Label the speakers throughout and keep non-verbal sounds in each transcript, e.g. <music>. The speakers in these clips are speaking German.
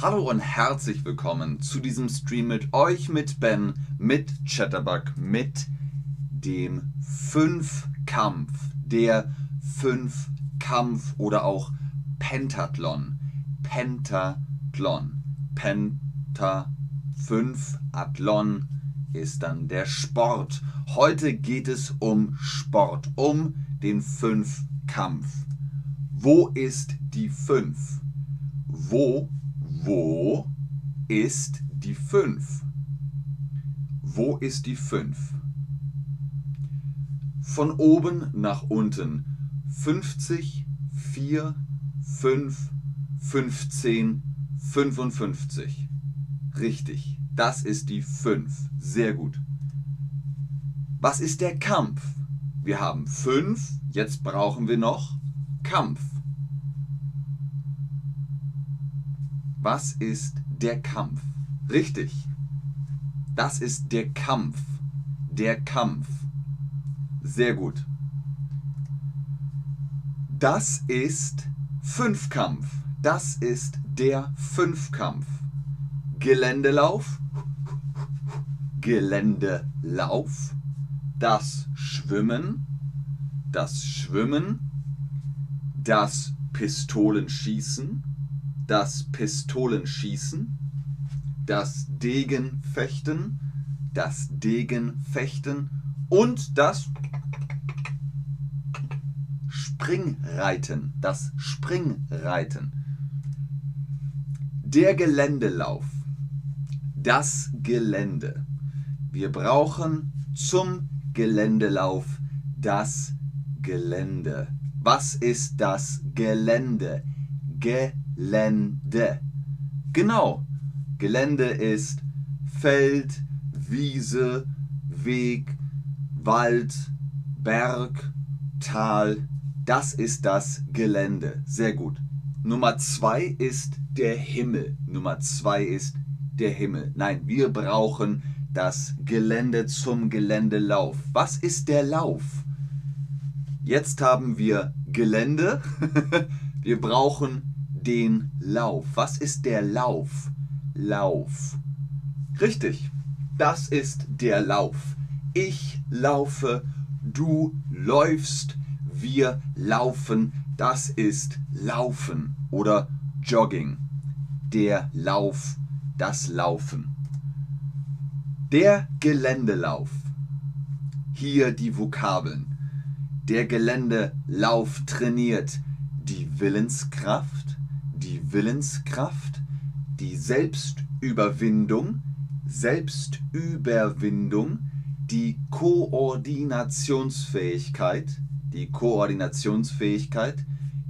Speaker 1: Hallo und herzlich willkommen zu diesem Stream mit euch, mit Ben, mit Chatterbug, mit dem Fünfkampf, der Fünfkampf oder auch Pentathlon. Pentathlon. Penta, Fünfathlon ist dann der Sport. Heute geht es um Sport, um den Fünfkampf. Wo ist die Fünf? Wo wo ist die 5? Wo ist die 5? Von oben nach unten 50, 4, 5, 15, 55. Richtig, das ist die 5. Sehr gut. Was ist der Kampf? Wir haben 5, jetzt brauchen wir noch Kampf. Was ist der Kampf? Richtig. Das ist der Kampf. Der Kampf. Sehr gut. Das ist Fünfkampf. Das ist der Fünfkampf. Geländelauf. Geländelauf. Das Schwimmen. Das Schwimmen. Das Pistolenschießen das Pistolenschießen, das Degenfechten, das Degenfechten und das Springreiten, das Springreiten. Der Geländelauf, das Gelände. Wir brauchen zum Geländelauf das Gelände. Was ist das Gelände? Gelände. Gelände. Genau. Gelände ist Feld, Wiese, Weg, Wald, Berg, Tal. Das ist das Gelände. Sehr gut. Nummer zwei ist der Himmel. Nummer zwei ist der Himmel. Nein, wir brauchen das Gelände zum Geländelauf. Was ist der Lauf? Jetzt haben wir Gelände. <laughs> wir brauchen den Lauf. Was ist der Lauf? Lauf. Richtig, das ist der Lauf. Ich laufe, du läufst, wir laufen. Das ist Laufen oder Jogging. Der Lauf, das Laufen. Der Geländelauf. Hier die Vokabeln. Der Geländelauf trainiert die Willenskraft, die Willenskraft, die Selbstüberwindung, Selbstüberwindung, die Koordinationsfähigkeit, die Koordinationsfähigkeit,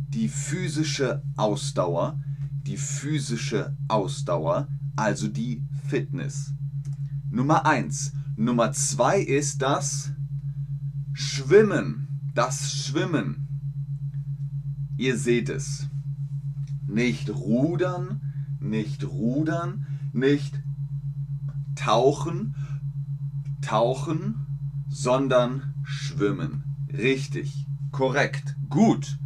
Speaker 1: die physische Ausdauer, die physische Ausdauer, also die Fitness. Nummer 1. Nummer 2 ist das Schwimmen. Das Schwimmen. Ihr seht es. Nicht rudern, nicht rudern, nicht tauchen, tauchen, sondern schwimmen. Richtig, korrekt, gut.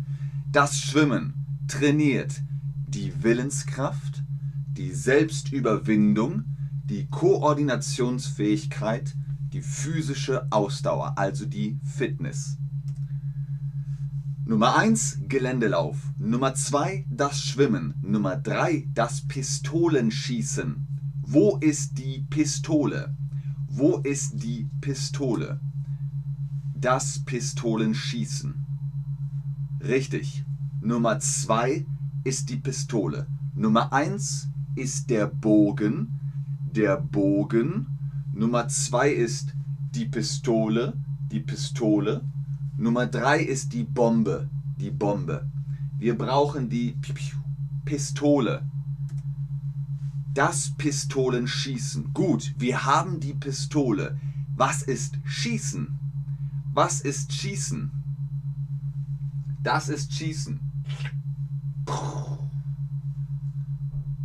Speaker 1: Das Schwimmen trainiert die Willenskraft, die Selbstüberwindung, die Koordinationsfähigkeit, die physische Ausdauer, also die Fitness. Nummer 1 Geländelauf. Nummer 2 das Schwimmen. Nummer 3 das Pistolenschießen. Wo ist die Pistole? Wo ist die Pistole? Das Pistolenschießen. Richtig. Nummer 2 ist die Pistole. Nummer 1 ist der Bogen. Der Bogen. Nummer 2 ist die Pistole. Die Pistole. Nummer drei ist die Bombe. Die Bombe. Wir brauchen die Pistole. Das Pistolenschießen. Gut, wir haben die Pistole. Was ist Schießen? Was ist Schießen? Das ist Schießen.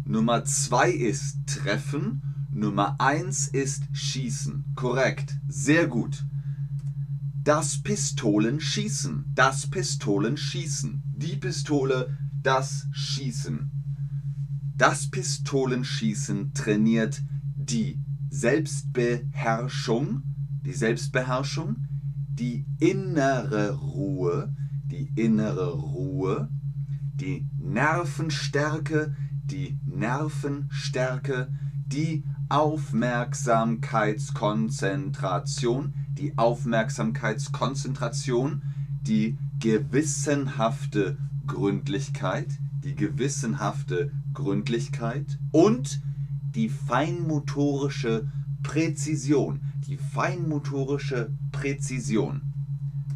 Speaker 1: Nummer zwei ist Treffen. Nummer eins ist Schießen. Korrekt. Sehr gut. Das Pistolenschießen. Das Pistolenschießen. Die Pistole, das Schießen. Das Pistolenschießen trainiert die Selbstbeherrschung, die Selbstbeherrschung, die innere Ruhe, die innere Ruhe, die Nervenstärke, die Nervenstärke, die Aufmerksamkeitskonzentration, die Aufmerksamkeitskonzentration, die gewissenhafte Gründlichkeit, die gewissenhafte Gründlichkeit und die feinmotorische Präzision, die feinmotorische Präzision.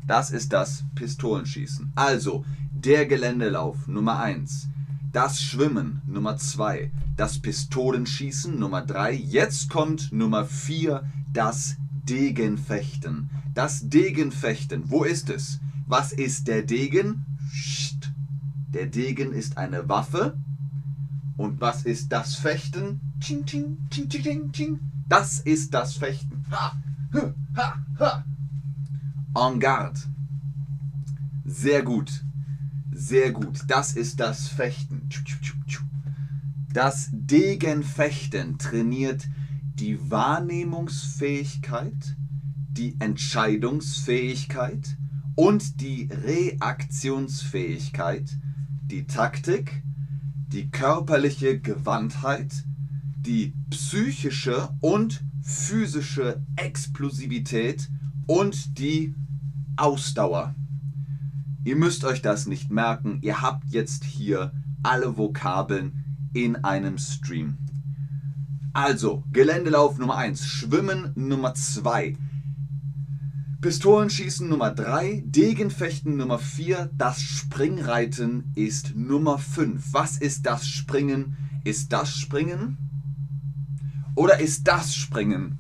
Speaker 1: Das ist das Pistolenschießen. Also der Geländelauf Nummer 1, das Schwimmen Nummer 2, das Pistolenschießen Nummer 3, jetzt kommt Nummer 4, das Degenfechten. Das Degenfechten, wo ist es? Was ist der Degen? Der Degen ist eine Waffe. Und was ist das Fechten? Das ist das Fechten. Ha, ha, ha. En garde. Sehr gut. Sehr gut. Das ist das Fechten. Das Degenfechten trainiert die Wahrnehmungsfähigkeit, die Entscheidungsfähigkeit und die Reaktionsfähigkeit, die Taktik, die körperliche Gewandtheit, die psychische und physische Explosivität und die Ausdauer. Ihr müsst euch das nicht merken, ihr habt jetzt hier alle Vokabeln in einem Stream. Also, Geländelauf Nummer 1, Schwimmen Nummer 2, Pistolenschießen Nummer 3, Degenfechten Nummer 4, das Springreiten ist Nummer 5. Was ist das Springen? Ist das Springen? Oder ist das Springen?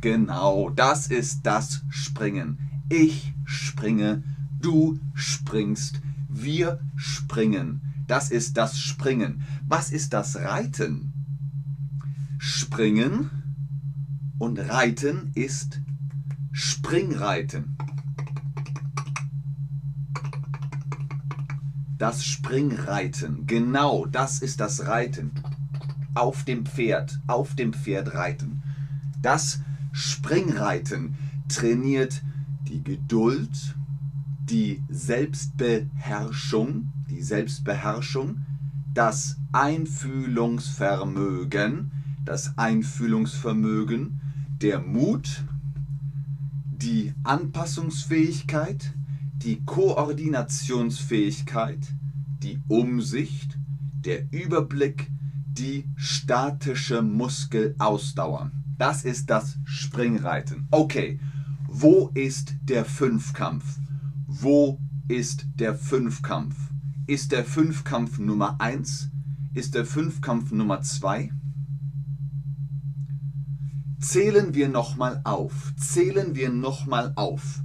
Speaker 1: Genau, das ist das Springen. Ich springe, du springst, wir springen. Das ist das Springen. Was ist das Reiten? Springen und Reiten ist Springreiten. Das Springreiten, genau, das ist das Reiten. Auf dem Pferd, auf dem Pferd reiten. Das Springreiten trainiert die Geduld, die Selbstbeherrschung, die Selbstbeherrschung, das Einfühlungsvermögen, das Einfühlungsvermögen, der Mut, die Anpassungsfähigkeit, die Koordinationsfähigkeit, die Umsicht, der Überblick, die statische Muskelausdauer. Das ist das Springreiten. Okay, wo ist der Fünfkampf? Wo ist der Fünfkampf? Ist der Fünfkampf Nummer 1? Ist der Fünfkampf Nummer 2? Zählen wir nochmal auf. Zählen wir nochmal auf.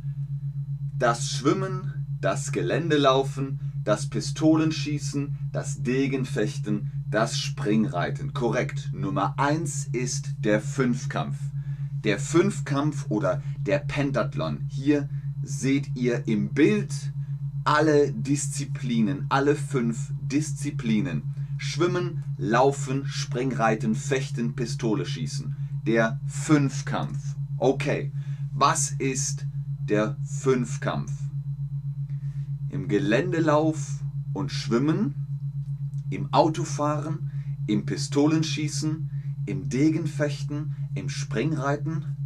Speaker 1: Das Schwimmen, das Geländelaufen, das Pistolenschießen, das Degenfechten, das Springreiten. Korrekt. Nummer 1 ist der Fünfkampf. Der Fünfkampf oder der Pentathlon. Hier seht ihr im Bild alle Disziplinen, alle fünf Disziplinen. Schwimmen, Laufen, Springreiten, Fechten, Pistole schießen. Der Fünfkampf. Okay, was ist der Fünfkampf? Im Geländelauf und Schwimmen im Autofahren, im Pistolenschießen, im Degenfechten, im Springreiten?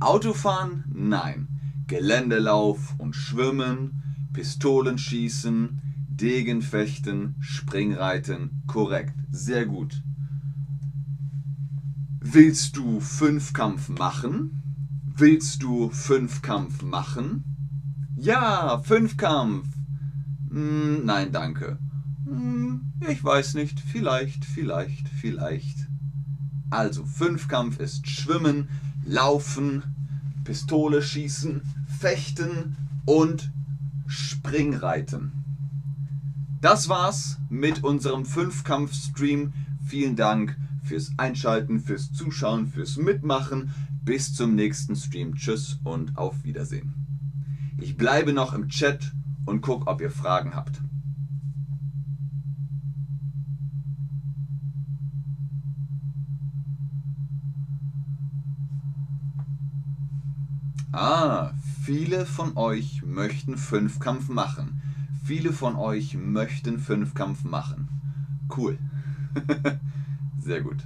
Speaker 1: Autofahren? Nein. Geländelauf und Schwimmen, Pistolenschießen, Degenfechten, Springreiten, korrekt. Sehr gut. Willst du Fünfkampf machen? Willst du Fünfkampf machen? Ja, Fünfkampf. Hm, nein, danke. Hm, ich weiß nicht, vielleicht, vielleicht, vielleicht. Also, Fünfkampf ist Schwimmen, Laufen, Pistole schießen, Fechten und Springreiten. Das war's mit unserem Fünfkampf-Stream. Vielen Dank fürs Einschalten, fürs Zuschauen, fürs Mitmachen. Bis zum nächsten Stream. Tschüss und auf Wiedersehen. Ich bleibe noch im Chat und gucke, ob ihr Fragen habt. Ah, viele von euch möchten Fünfkampf machen. Viele von euch möchten Fünfkampf machen. Cool. <laughs> Sehr gut.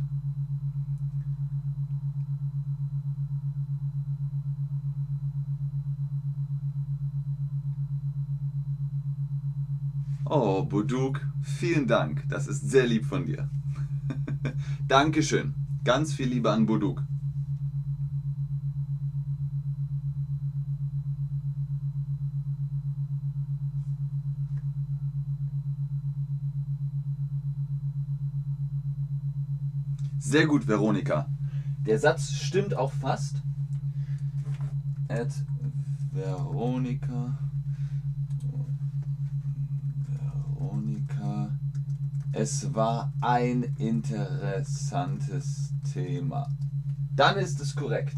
Speaker 1: Oh, Buduk, vielen Dank. Das ist sehr lieb von dir. <laughs> Dankeschön. Ganz viel Liebe an Buduk. Sehr gut, Veronika. Der Satz stimmt auch fast. At Veronika. Veronika. Es war ein interessantes Thema. Dann ist es korrekt.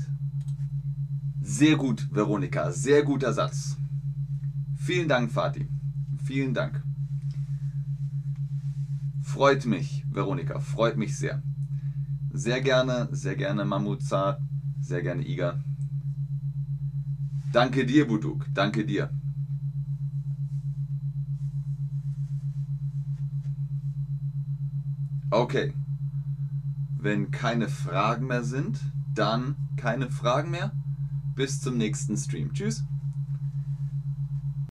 Speaker 1: Sehr gut, Veronika. Sehr guter Satz. Vielen Dank, Fatih. Vielen Dank. Freut mich, Veronika. Freut mich sehr. Sehr gerne, sehr gerne Mamutzart, sehr gerne Iga. Danke dir, Buduk, danke dir. Okay. Wenn keine Fragen mehr sind, dann keine Fragen mehr. Bis zum nächsten Stream. Tschüss.